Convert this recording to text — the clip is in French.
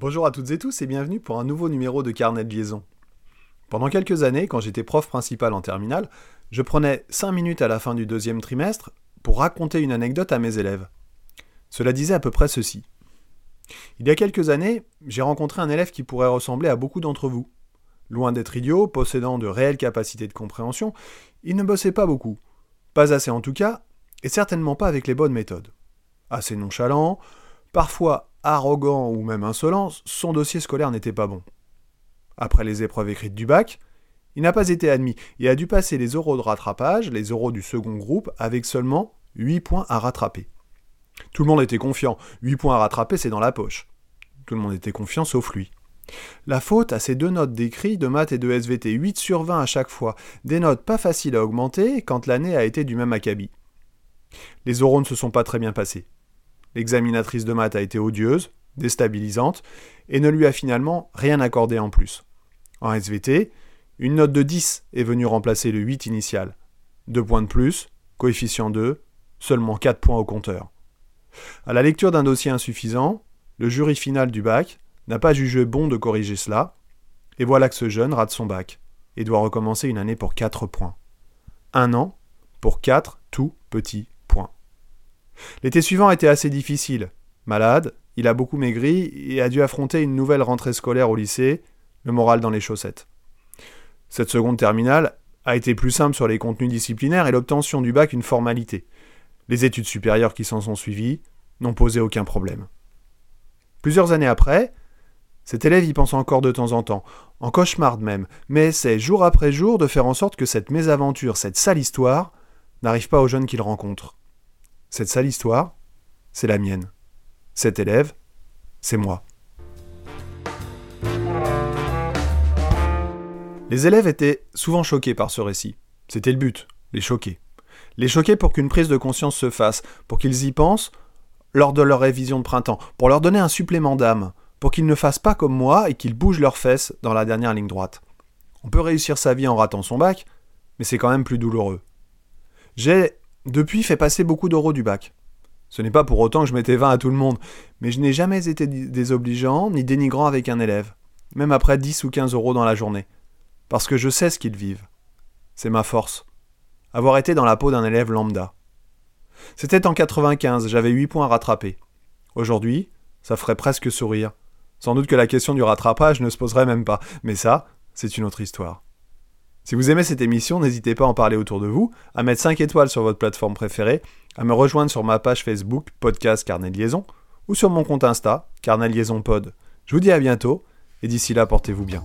Bonjour à toutes et tous et bienvenue pour un nouveau numéro de Carnet de liaison. Pendant quelques années, quand j'étais prof principal en terminale, je prenais 5 minutes à la fin du deuxième trimestre pour raconter une anecdote à mes élèves. Cela disait à peu près ceci. Il y a quelques années, j'ai rencontré un élève qui pourrait ressembler à beaucoup d'entre vous. Loin d'être idiot, possédant de réelles capacités de compréhension, il ne bossait pas beaucoup. Pas assez en tout cas, et certainement pas avec les bonnes méthodes. Assez nonchalant, parfois arrogant ou même insolent, son dossier scolaire n'était pas bon. Après les épreuves écrites du bac, il n'a pas été admis et a dû passer les euros de rattrapage, les euros du second groupe, avec seulement 8 points à rattraper. Tout le monde était confiant, 8 points à rattraper c'est dans la poche. Tout le monde était confiant sauf lui. La faute à ces deux notes d'écrit de maths et de SVT, 8 sur 20 à chaque fois, des notes pas faciles à augmenter quand l'année a été du même acabit. Les euros ne se sont pas très bien passés. L'examinatrice de maths a été odieuse, déstabilisante, et ne lui a finalement rien accordé en plus. En SVT, une note de 10 est venue remplacer le 8 initial. Deux points de plus, coefficient 2, seulement 4 points au compteur. À la lecture d'un dossier insuffisant, le jury final du bac n'a pas jugé bon de corriger cela, et voilà que ce jeune rate son bac et doit recommencer une année pour 4 points. Un an pour 4 tout petits. L'été suivant était assez difficile. Malade, il a beaucoup maigri et a dû affronter une nouvelle rentrée scolaire au lycée, le moral dans les chaussettes. Cette seconde terminale a été plus simple sur les contenus disciplinaires et l'obtention du bac une formalité. Les études supérieures qui s'en sont suivies n'ont posé aucun problème. Plusieurs années après, cet élève y pense encore de temps en temps, en cauchemarde même, mais essaie jour après jour de faire en sorte que cette mésaventure, cette sale histoire, n'arrive pas aux jeunes qu'il rencontre. Cette sale histoire, c'est la mienne. Cet élève, c'est moi. Les élèves étaient souvent choqués par ce récit. C'était le but, les choquer. Les choquer pour qu'une prise de conscience se fasse, pour qu'ils y pensent lors de leur révision de printemps, pour leur donner un supplément d'âme, pour qu'ils ne fassent pas comme moi et qu'ils bougent leurs fesses dans la dernière ligne droite. On peut réussir sa vie en ratant son bac, mais c'est quand même plus douloureux. J'ai depuis fait passer beaucoup d'euros du bac. Ce n'est pas pour autant que je mettais 20 à tout le monde, mais je n'ai jamais été désobligeant ni dénigrant avec un élève, même après 10 ou 15 euros dans la journée, parce que je sais ce qu'ils vivent. C'est ma force. Avoir été dans la peau d'un élève lambda. C'était en 95, j'avais 8 points à rattraper. Aujourd'hui, ça ferait presque sourire. Sans doute que la question du rattrapage ne se poserait même pas, mais ça, c'est une autre histoire. Si vous aimez cette émission, n'hésitez pas à en parler autour de vous, à mettre 5 étoiles sur votre plateforme préférée, à me rejoindre sur ma page Facebook Podcast Carnet Liaison ou sur mon compte Insta Carnet Liaison Pod. Je vous dis à bientôt et d'ici là, portez-vous bien.